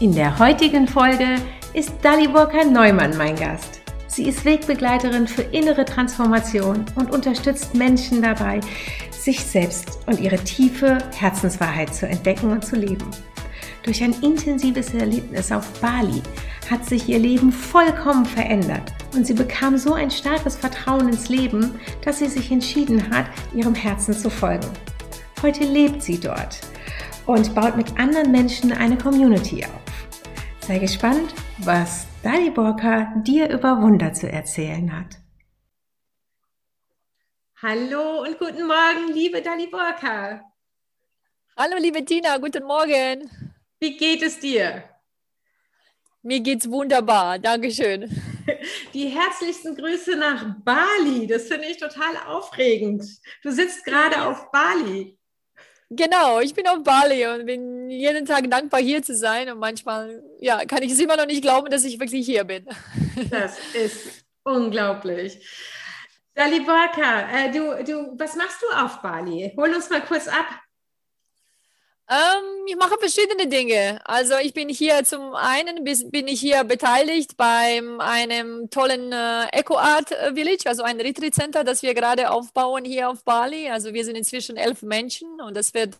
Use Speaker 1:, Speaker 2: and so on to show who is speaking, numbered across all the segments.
Speaker 1: In der heutigen Folge ist Daliborka Neumann mein Gast. Sie ist Wegbegleiterin für innere Transformation und unterstützt Menschen dabei, sich selbst und ihre tiefe Herzenswahrheit zu entdecken und zu leben. Durch ein intensives Erlebnis auf Bali hat sich ihr Leben vollkommen verändert und sie bekam so ein starkes Vertrauen ins Leben, dass sie sich entschieden hat, ihrem Herzen zu folgen. Heute lebt sie dort und baut mit anderen Menschen eine Community auf. Sei gespannt, was Dali Borka dir über Wunder zu erzählen hat. Hallo und guten Morgen, liebe Dali Borka.
Speaker 2: Hallo, liebe Tina, guten Morgen.
Speaker 1: Wie geht es dir?
Speaker 2: Mir geht's wunderbar, Dankeschön.
Speaker 1: Die herzlichsten Grüße nach Bali. Das finde ich total aufregend. Du sitzt gerade auf Bali.
Speaker 2: Genau, ich bin auf Bali und bin jeden Tag dankbar, hier zu sein. Und manchmal ja, kann ich es immer noch nicht glauben, dass ich wirklich hier bin.
Speaker 1: Das ist unglaublich. Dali Barka, äh, du, du, was machst du auf Bali? Hol uns mal kurz ab.
Speaker 2: Ähm, ich mache verschiedene Dinge. Also ich bin hier zum einen bin ich hier beteiligt bei einem tollen äh, Eco Art Village, also ein Retreat Center, das wir gerade aufbauen hier auf Bali. Also wir sind inzwischen elf Menschen und das wird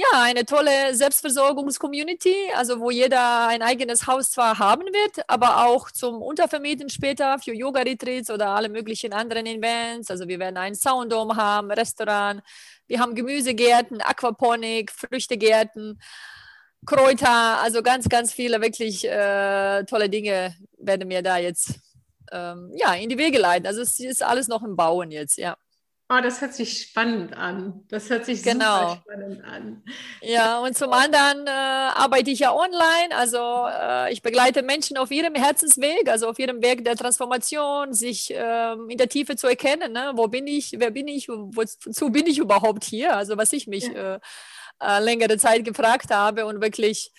Speaker 2: ja eine tolle Selbstversorgungs-Community, also wo jeder ein eigenes Haus zwar haben wird, aber auch zum Untervermieten später für Yoga-Retreats oder alle möglichen anderen Events. Also wir werden einen Sounddome haben, Restaurant, wir haben Gemüsegärten, Aquaponik, Früchtegärten, Kräuter, also ganz, ganz viele wirklich äh, tolle Dinge werden mir da jetzt ähm, ja, in die Wege leiten. Also es ist alles noch im Bauen jetzt, ja.
Speaker 1: Oh, das hört sich spannend an. Das hört sich genau. super spannend an.
Speaker 2: Ja, und zum anderen äh, arbeite ich ja online. Also äh, ich begleite Menschen auf ihrem Herzensweg, also auf ihrem Weg der Transformation, sich äh, in der Tiefe zu erkennen. Ne? Wo bin ich? Wer bin ich? Wozu bin ich überhaupt hier? Also was ich mich ja. Äh, äh, längere Zeit gefragt habe und wirklich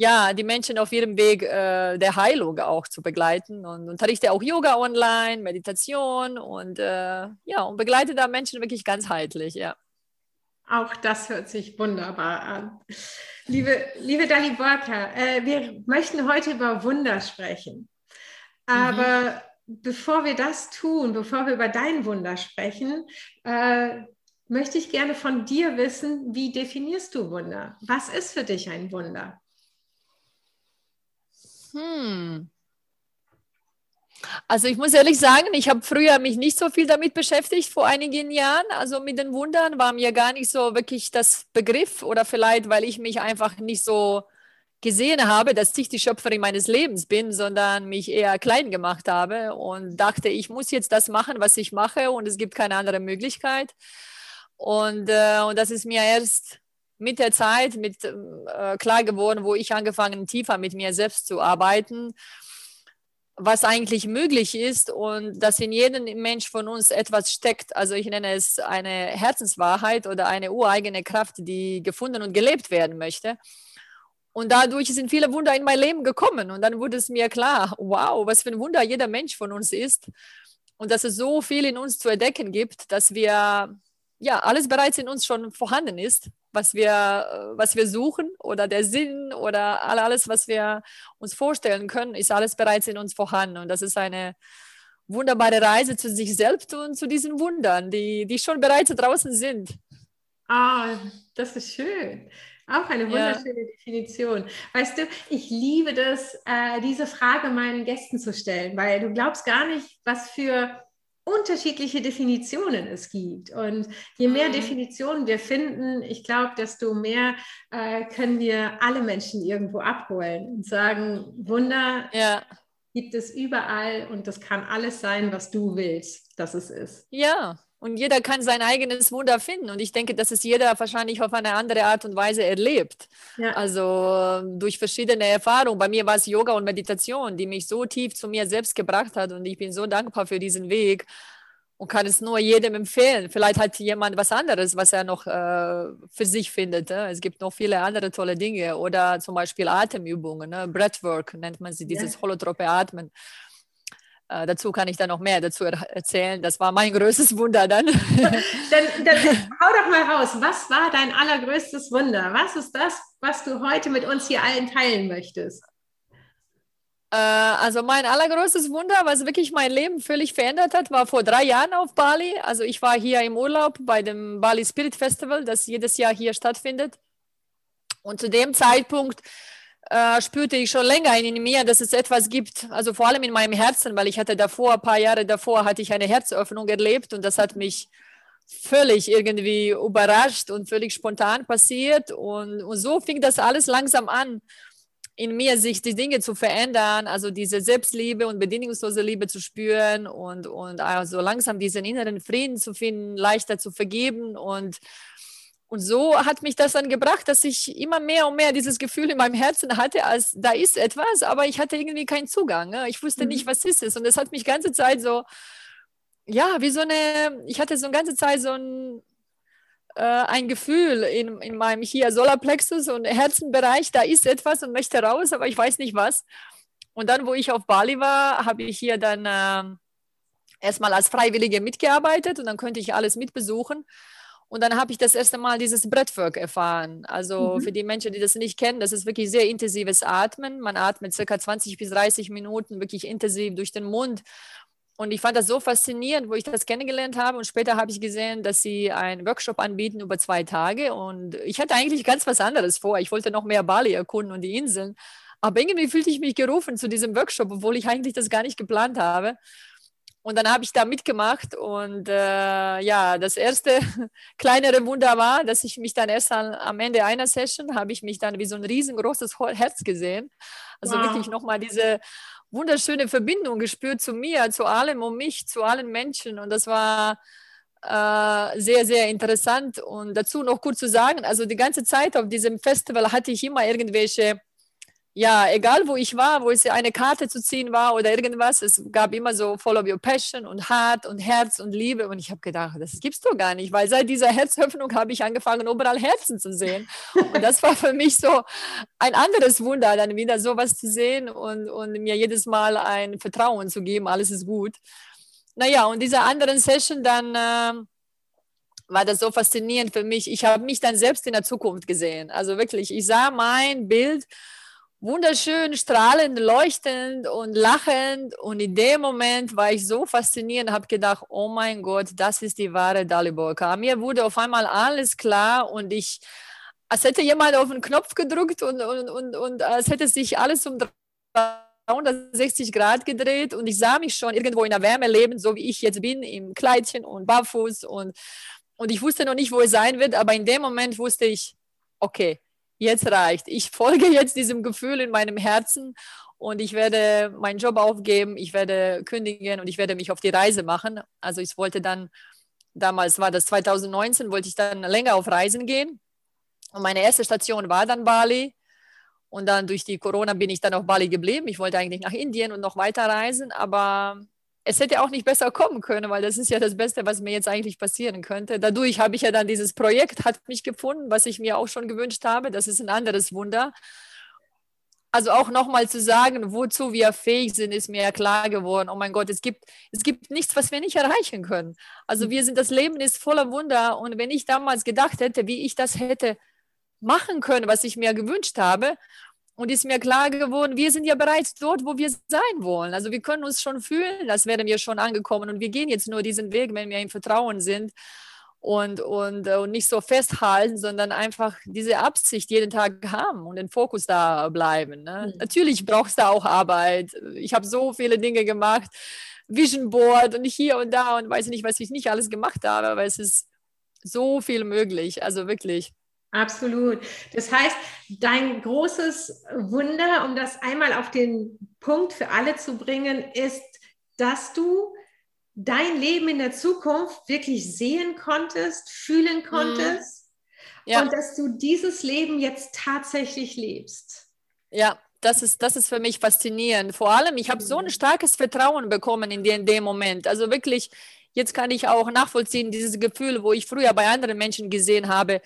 Speaker 2: ja, die Menschen auf ihrem Weg äh, der Heilung auch zu begleiten und unterrichte auch Yoga online, Meditation und äh, ja, und begleite da Menschen wirklich ganzheitlich, ja.
Speaker 1: Auch das hört sich wunderbar an. Liebe, liebe Dani Borka, äh, wir möchten heute über Wunder sprechen. Aber mhm. bevor wir das tun, bevor wir über dein Wunder sprechen, äh, möchte ich gerne von dir wissen, wie definierst du Wunder? Was ist für dich ein Wunder?
Speaker 2: Hm. Also ich muss ehrlich sagen, ich habe früher mich nicht so viel damit beschäftigt, vor einigen Jahren. Also mit den Wundern war mir gar nicht so wirklich das Begriff oder vielleicht, weil ich mich einfach nicht so gesehen habe, dass ich die Schöpferin meines Lebens bin, sondern mich eher klein gemacht habe und dachte, ich muss jetzt das machen, was ich mache und es gibt keine andere Möglichkeit. Und, äh, und das ist mir erst mit der Zeit mit, äh, klar geworden, wo ich angefangen tiefer mit mir selbst zu arbeiten, was eigentlich möglich ist und dass in jedem Mensch von uns etwas steckt. Also ich nenne es eine Herzenswahrheit oder eine ureigene Kraft, die gefunden und gelebt werden möchte. Und dadurch sind viele Wunder in mein Leben gekommen. Und dann wurde es mir klar, wow, was für ein Wunder jeder Mensch von uns ist. Und dass es so viel in uns zu entdecken gibt, dass wir ja alles bereits in uns schon vorhanden ist was wir, äh, was wir suchen oder der Sinn oder alles, was wir uns vorstellen können, ist alles bereits in uns vorhanden. Und das ist eine wunderbare Reise zu sich selbst und zu diesen Wundern, die, die schon bereits draußen sind.
Speaker 1: Ah, das ist schön. Auch eine wunderschöne ja. Definition. Weißt du, ich liebe das, äh, diese Frage meinen Gästen zu stellen, weil du glaubst gar nicht, was für unterschiedliche Definitionen es gibt. Und je mehr mhm. Definitionen wir finden, ich glaube, desto mehr äh, können wir alle Menschen irgendwo abholen und sagen, Wunder ja. gibt es überall und das kann alles sein, was du willst, dass es ist.
Speaker 2: Ja, Und jeder kann sein eigenes Wunder finden. Und ich denke, dass es jeder wahrscheinlich auf eine andere Art und Weise erlebt. Ja. Also durch verschiedene Erfahrungen. Bei mir war es Yoga und Meditation, die mich so tief zu mir selbst gebracht hat. Und ich bin so dankbar für diesen Weg und kann es nur jedem empfehlen. Vielleicht hat jemand was anderes, was er noch äh, für sich findet. Ne? Es gibt noch viele andere tolle Dinge oder zum Beispiel Atemübungen, ne? Breathwork nennt man sie, dieses ja. holotrope Atmen. Äh, dazu kann ich dann noch mehr dazu erzählen. Das war mein größtes Wunder dann.
Speaker 1: dann, dann hau doch mal raus. Was war dein allergrößtes Wunder? Was ist das, was du heute mit uns hier allen teilen möchtest?
Speaker 2: Äh, also mein allergrößtes Wunder, was wirklich mein Leben völlig verändert hat, war vor drei Jahren auf Bali. Also ich war hier im Urlaub bei dem Bali Spirit Festival, das jedes Jahr hier stattfindet. Und zu dem Zeitpunkt äh, spürte ich schon länger in mir, dass es etwas gibt, also vor allem in meinem Herzen, weil ich hatte davor, ein paar Jahre davor, hatte ich eine Herzöffnung erlebt und das hat mich völlig irgendwie überrascht und völlig spontan passiert. Und, und so fing das alles langsam an in mir sich die Dinge zu verändern, also diese Selbstliebe und bedingungslose Liebe zu spüren und, und also langsam diesen inneren Frieden zu finden, leichter zu vergeben und und so hat mich das dann gebracht, dass ich immer mehr und mehr dieses Gefühl in meinem Herzen hatte, als da ist etwas, aber ich hatte irgendwie keinen Zugang. Ne? Ich wusste mhm. nicht, was ist es. Und das hat mich ganze Zeit so, ja, wie so eine, ich hatte so eine ganze Zeit so ein, äh, ein Gefühl in, in meinem hier Solarplexus und Herzenbereich, da ist etwas und möchte raus, aber ich weiß nicht was. Und dann, wo ich auf Bali war, habe ich hier dann äh, erstmal als Freiwillige mitgearbeitet und dann konnte ich alles mitbesuchen. Und dann habe ich das erste Mal dieses Breathwork erfahren. Also mhm. für die Menschen, die das nicht kennen, das ist wirklich sehr intensives Atmen. Man atmet circa 20 bis 30 Minuten wirklich intensiv durch den Mund und ich fand das so faszinierend, wo ich das kennengelernt habe. Und später habe ich gesehen, dass sie einen Workshop anbieten über zwei Tage. Und ich hatte eigentlich ganz was anderes vor. Ich wollte noch mehr Bali erkunden und die Inseln. Aber irgendwie fühlte ich mich gerufen zu diesem Workshop, obwohl ich eigentlich das gar nicht geplant habe. Und dann habe ich da mitgemacht und äh, ja, das erste kleinere Wunder war, dass ich mich dann erst an, am Ende einer Session habe ich mich dann wie so ein riesengroßes Herz gesehen. Also wow. wirklich nochmal diese wunderschöne Verbindung gespürt zu mir, zu allem um mich, zu allen Menschen. Und das war äh, sehr, sehr interessant. Und dazu noch kurz zu sagen, also die ganze Zeit auf diesem Festival hatte ich immer irgendwelche ja, egal wo ich war, wo es eine Karte zu ziehen war oder irgendwas, es gab immer so Follow Your Passion und Heart und Herz und Liebe. Und ich habe gedacht, das gibt's doch gar nicht, weil seit dieser Herzöffnung habe ich angefangen, überall Herzen zu sehen. Und das war für mich so ein anderes Wunder, dann wieder sowas zu sehen und, und mir jedes Mal ein Vertrauen zu geben, alles ist gut. Naja, und dieser anderen Session dann. Äh, war das so faszinierend für mich. Ich habe mich dann selbst in der Zukunft gesehen. Also wirklich, ich sah mein Bild wunderschön, strahlend, leuchtend und lachend. Und in dem Moment war ich so fasziniert und habe gedacht, oh mein Gott, das ist die wahre Daliborka. Mir wurde auf einmal alles klar und ich, als hätte jemand auf den Knopf gedrückt und, und, und, und als hätte sich alles um 360 Grad gedreht und ich sah mich schon irgendwo in der Wärme leben, so wie ich jetzt bin, im Kleidchen und barfuß und, und ich wusste noch nicht, wo es sein wird, aber in dem Moment wusste ich, okay, jetzt reicht. Ich folge jetzt diesem Gefühl in meinem Herzen und ich werde meinen Job aufgeben, ich werde kündigen und ich werde mich auf die Reise machen. Also ich wollte dann, damals war das 2019, wollte ich dann länger auf Reisen gehen. Und meine erste Station war dann Bali. Und dann durch die Corona bin ich dann auf Bali geblieben. Ich wollte eigentlich nach Indien und noch weiter reisen, aber es hätte auch nicht besser kommen können, weil das ist ja das Beste, was mir jetzt eigentlich passieren könnte. Dadurch habe ich ja dann dieses Projekt, hat mich gefunden, was ich mir auch schon gewünscht habe. Das ist ein anderes Wunder. Also auch nochmal zu sagen, wozu wir fähig sind, ist mir ja klar geworden. Oh mein Gott, es gibt, es gibt nichts, was wir nicht erreichen können. Also wir sind, das Leben ist voller Wunder. Und wenn ich damals gedacht hätte, wie ich das hätte machen können, was ich mir gewünscht habe, und ist mir klar geworden, wir sind ja bereits dort, wo wir sein wollen. Also wir können uns schon fühlen, als wären wir schon angekommen. Und wir gehen jetzt nur diesen Weg, wenn wir im Vertrauen sind und, und, äh, und nicht so festhalten, sondern einfach diese Absicht jeden Tag haben und den Fokus da bleiben. Ne? Mhm. Natürlich brauchst du auch Arbeit. Ich habe so viele Dinge gemacht, Vision Board und hier und da und weiß nicht, was ich nicht alles gemacht habe, aber es ist so viel möglich. Also wirklich.
Speaker 1: Absolut. Das heißt, dein großes Wunder, um das einmal auf den Punkt für alle zu bringen, ist, dass du dein Leben in der Zukunft wirklich sehen konntest, fühlen mhm. konntest mhm. ja. und dass du dieses Leben jetzt tatsächlich lebst.
Speaker 2: Ja, das ist, das ist für mich faszinierend. Vor allem, ich habe so ein mhm. starkes Vertrauen bekommen in, den, in dem Moment. Also wirklich, jetzt kann ich auch nachvollziehen, dieses Gefühl, wo ich früher bei anderen Menschen gesehen habe,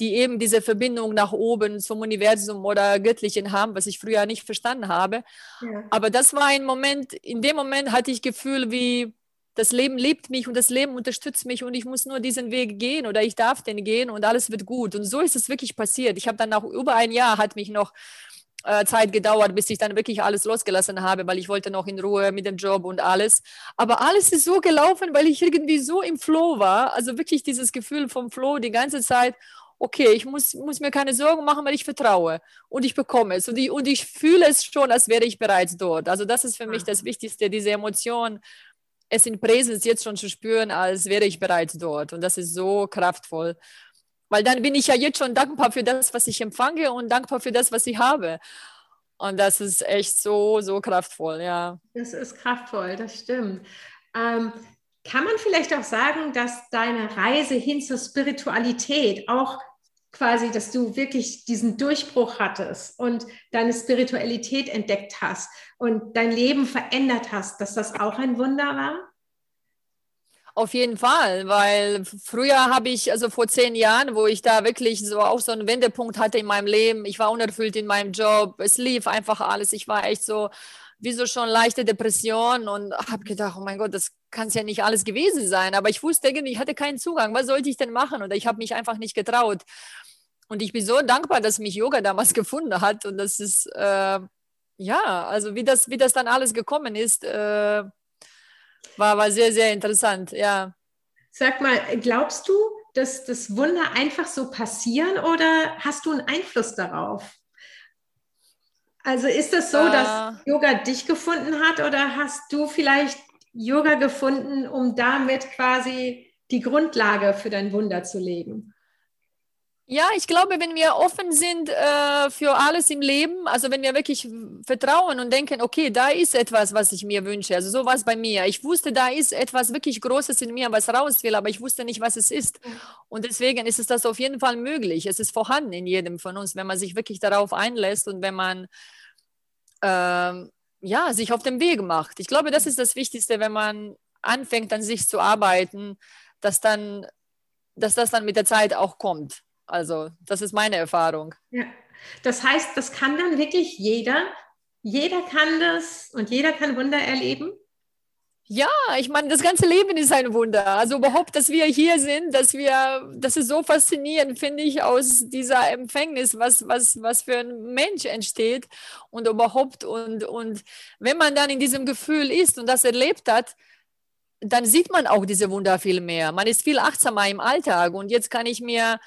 Speaker 2: die eben diese Verbindung nach oben zum Universum oder Göttlichen haben, was ich früher nicht verstanden habe. Ja. Aber das war ein Moment, in dem Moment hatte ich Gefühl wie, das Leben liebt mich und das Leben unterstützt mich und ich muss nur diesen Weg gehen oder ich darf den gehen und alles wird gut. Und so ist es wirklich passiert. Ich habe dann nach über ein Jahr hat mich noch äh, Zeit gedauert, bis ich dann wirklich alles losgelassen habe, weil ich wollte noch in Ruhe mit dem Job und alles. Aber alles ist so gelaufen, weil ich irgendwie so im Flow war. Also wirklich dieses Gefühl vom Flow die ganze Zeit. Okay, ich muss, muss mir keine Sorgen machen, weil ich vertraue und ich bekomme es und ich, und ich fühle es schon, als wäre ich bereits dort. Also das ist für mich das Wichtigste, diese Emotion, es in Präsenz jetzt schon zu spüren, als wäre ich bereits dort. Und das ist so kraftvoll. Weil dann bin ich ja jetzt schon dankbar für das, was ich empfange und dankbar für das, was ich habe. Und das ist echt so, so kraftvoll, ja.
Speaker 1: Das ist kraftvoll, das stimmt. Ähm, kann man vielleicht auch sagen, dass deine Reise hin zur Spiritualität auch quasi, dass du wirklich diesen Durchbruch hattest und deine Spiritualität entdeckt hast und dein Leben verändert hast, dass das auch ein Wunder war?
Speaker 2: Auf jeden Fall, weil früher habe ich, also vor zehn Jahren, wo ich da wirklich so auch so einen Wendepunkt hatte in meinem Leben, ich war unerfüllt in meinem Job, es lief einfach alles, ich war echt so, wie so schon leichte Depression und habe gedacht, oh mein Gott, das kann es ja nicht alles gewesen sein, aber ich wusste irgendwie, ich hatte keinen Zugang, was sollte ich denn machen oder ich habe mich einfach nicht getraut. Und ich bin so dankbar, dass mich Yoga damals gefunden hat und das ist, äh, ja, also wie das, wie das dann alles gekommen ist, äh, war, war sehr, sehr interessant, ja.
Speaker 1: Sag mal, glaubst du, dass das Wunder einfach so passieren oder hast du einen Einfluss darauf? Also ist das so, äh, dass Yoga dich gefunden hat oder hast du vielleicht Yoga gefunden, um damit quasi die Grundlage für dein Wunder zu legen?
Speaker 2: Ja, ich glaube, wenn wir offen sind äh, für alles im Leben, also wenn wir wirklich vertrauen und denken, okay, da ist etwas, was ich mir wünsche. Also so war es bei mir. Ich wusste, da ist etwas wirklich Großes in mir, was raus will, aber ich wusste nicht, was es ist. Und deswegen ist es das auf jeden Fall möglich. Es ist vorhanden in jedem von uns, wenn man sich wirklich darauf einlässt und wenn man äh, ja, sich auf den Weg macht. Ich glaube, das ist das Wichtigste, wenn man anfängt, an sich zu arbeiten, dass dann, dass das dann mit der Zeit auch kommt. Also das ist meine Erfahrung.
Speaker 1: Ja. Das heißt, das kann dann wirklich jeder. Jeder kann das und jeder kann Wunder erleben.
Speaker 2: Ja, ich meine, das ganze Leben ist ein Wunder. Also überhaupt, dass wir hier sind, dass wir, das ist so faszinierend, finde ich, aus dieser Empfängnis, was, was, was für ein Mensch entsteht und überhaupt. Und, und wenn man dann in diesem Gefühl ist und das erlebt hat, dann sieht man auch diese Wunder viel mehr. Man ist viel achtsamer im Alltag und jetzt kann ich mir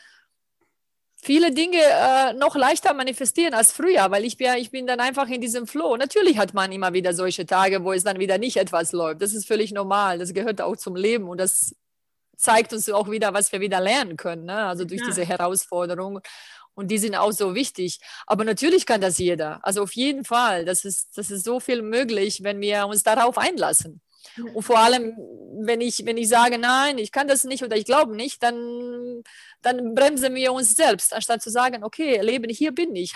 Speaker 2: viele Dinge äh, noch leichter manifestieren als früher, weil ich bin, ich bin dann einfach in diesem Flow. Natürlich hat man immer wieder solche Tage, wo es dann wieder nicht etwas läuft. Das ist völlig normal. Das gehört auch zum Leben und das zeigt uns auch wieder, was wir wieder lernen können. Ne? Also durch ja. diese Herausforderung. Und die sind auch so wichtig. Aber natürlich kann das jeder. Also auf jeden Fall. Das ist, das ist so viel möglich, wenn wir uns darauf einlassen. Und vor allem, wenn ich, wenn ich sage, nein, ich kann das nicht oder ich glaube nicht, dann, dann bremsen wir uns selbst, anstatt zu sagen, okay, Leben, hier bin ich,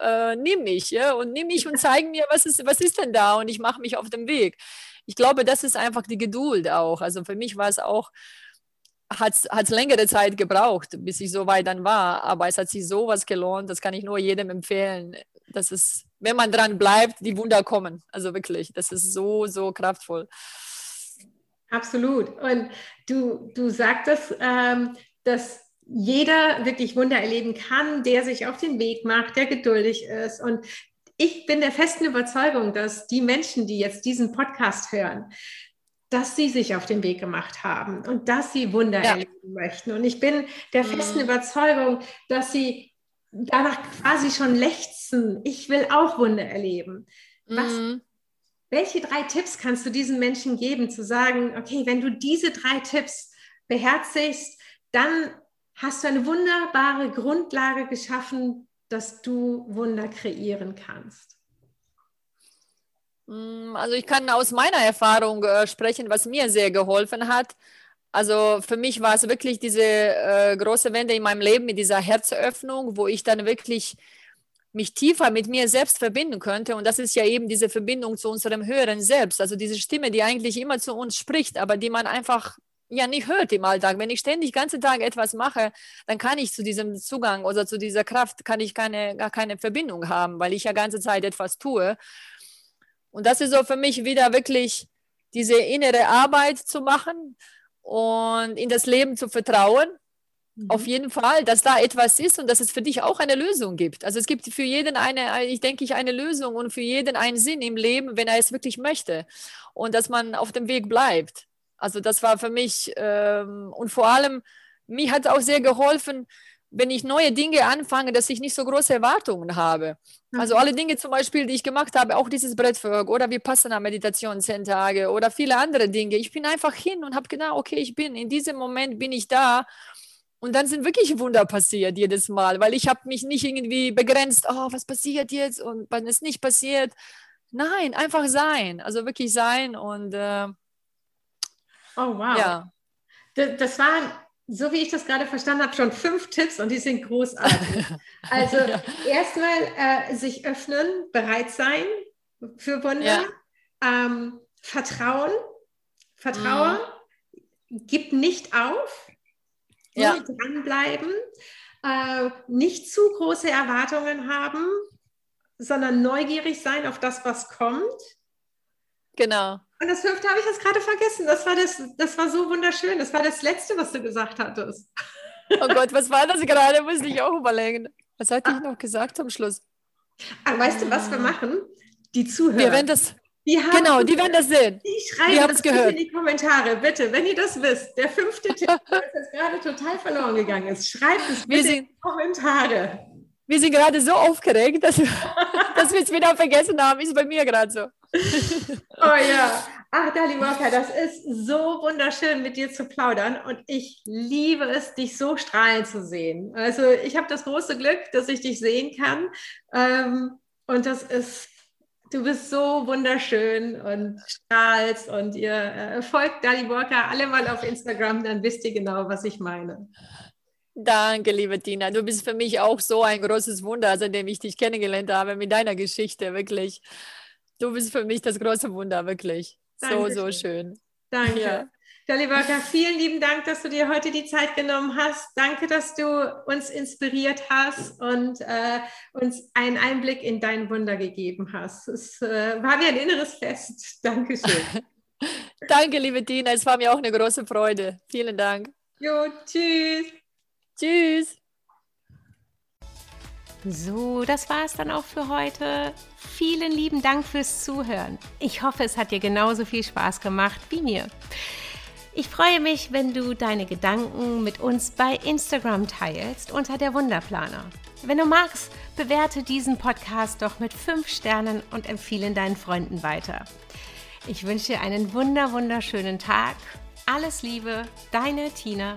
Speaker 2: äh, nimm mich ja, und nimm mich und zeig mir, was ist, was ist denn da und ich mache mich auf den Weg. Ich glaube, das ist einfach die Geduld auch. Also für mich war es auch, hat es längere Zeit gebraucht, bis ich so weit dann war. Aber es hat sich sowas gelohnt, das kann ich nur jedem empfehlen. Das ist, wenn man dran bleibt, die Wunder kommen. Also wirklich, das ist so, so kraftvoll.
Speaker 1: Absolut. Und du, du sagtest, ähm, dass jeder wirklich Wunder erleben kann, der sich auf den Weg macht, der geduldig ist. Und ich bin der festen Überzeugung, dass die Menschen, die jetzt diesen Podcast hören, dass sie sich auf den Weg gemacht haben und dass sie Wunder ja. erleben möchten. Und ich bin der festen mhm. Überzeugung, dass sie danach quasi schon lechzen. Ich will auch Wunder erleben. Was, mhm. Welche drei Tipps kannst du diesen Menschen geben, zu sagen, okay, wenn du diese drei Tipps beherzigst, dann hast du eine wunderbare Grundlage geschaffen, dass du Wunder kreieren kannst?
Speaker 2: Mm, also ich kann aus meiner Erfahrung äh, sprechen, was mir sehr geholfen hat. Also für mich war es wirklich diese äh, große Wende in meinem Leben mit dieser Herzöffnung, wo ich dann wirklich mich tiefer mit mir selbst verbinden könnte. Und das ist ja eben diese Verbindung zu unserem höheren Selbst, also diese Stimme, die eigentlich immer zu uns spricht, aber die man einfach ja nicht hört im Alltag. Wenn ich ständig den ganzen Tag etwas mache, dann kann ich zu diesem Zugang oder zu dieser Kraft kann ich keine, gar keine Verbindung haben, weil ich ja ganze Zeit etwas tue. Und das ist so für mich wieder wirklich diese innere Arbeit zu machen und in das Leben zu vertrauen. Mhm. Auf jeden Fall, dass da etwas ist und dass es für dich auch eine Lösung gibt. Also es gibt für jeden eine, ich denke ich, eine Lösung und für jeden einen Sinn im Leben, wenn er es wirklich möchte. Und dass man auf dem Weg bleibt. Also das war für mich ähm, und vor allem, mir hat es auch sehr geholfen, wenn ich neue Dinge anfange, dass ich nicht so große Erwartungen habe. Also mhm. alle Dinge zum Beispiel, die ich gemacht habe, auch dieses Brettwork oder wir passen an Meditation zehn Tage oder viele andere Dinge. Ich bin einfach hin und habe genau, okay, ich bin, in diesem Moment bin ich da. Und dann sind wirklich Wunder passiert jedes Mal, weil ich habe mich nicht irgendwie begrenzt, oh, was passiert jetzt und wann es nicht passiert. Nein, einfach sein, also wirklich sein und äh,
Speaker 1: Oh, wow. Ja. Das, das waren so wie ich das gerade verstanden habe, schon fünf Tipps und die sind großartig. Also ja. erstmal äh, sich öffnen, bereit sein für Wunder, ja. ähm, Vertrauen, Vertrauen, mhm. gib nicht auf, ja. dranbleiben, äh, nicht zu große Erwartungen haben, sondern neugierig sein auf das, was kommt.
Speaker 2: Genau.
Speaker 1: Und das fünfte habe ich jetzt gerade vergessen. Das war, das, das war so wunderschön. Das war das Letzte, was du gesagt hattest.
Speaker 2: Oh Gott, was war das gerade? Muss ich auch überlegen. Was hatte ich noch gesagt zum Schluss?
Speaker 1: Ah, weißt du, was wir machen? Die Zuhörer.
Speaker 2: Wir werden das, die haben, genau, die werden das sehen.
Speaker 1: Die schreiben es gehört. in die Kommentare, bitte, wenn ihr das wisst. Der fünfte Tipp, der jetzt gerade total verloren gegangen ist, schreibt es bitte in die Kommentare.
Speaker 2: Wir sind gerade so aufgeregt, dass, dass wir es wieder vergessen haben. Ist bei mir gerade so.
Speaker 1: Oh ja. Ach, Dali Walker, das ist so wunderschön, mit dir zu plaudern. Und ich liebe es, dich so strahlen zu sehen. Also ich habe das große Glück, dass ich dich sehen kann. Ähm, und das ist, du bist so wunderschön und strahlst. Und ihr äh, folgt Dali Walker alle mal auf Instagram, dann wisst ihr genau, was ich meine.
Speaker 2: Danke, liebe Tina. Du bist für mich auch so ein großes Wunder, seitdem ich dich kennengelernt habe mit deiner Geschichte, wirklich. Du bist für mich das große Wunder, wirklich. Dankeschön. So, so schön.
Speaker 1: Danke. Ja. Daliborka, vielen lieben Dank, dass du dir heute die Zeit genommen hast. Danke, dass du uns inspiriert hast und äh, uns einen Einblick in dein Wunder gegeben hast. Es äh, war wie ein inneres Fest. Dankeschön.
Speaker 2: Danke, liebe Tina. Es war mir auch eine große Freude. Vielen Dank.
Speaker 1: Jo, tschüss.
Speaker 2: Tschüss.
Speaker 1: So, das war es dann auch für heute. Vielen lieben Dank fürs Zuhören. Ich hoffe, es hat dir genauso viel Spaß gemacht wie mir. Ich freue mich, wenn du deine Gedanken mit uns bei Instagram teilst unter der Wunderplaner. Wenn du magst, bewerte diesen Podcast doch mit 5 Sternen und empfehle deinen Freunden weiter. Ich wünsche dir einen wunder wunderschönen Tag. Alles Liebe, deine Tina.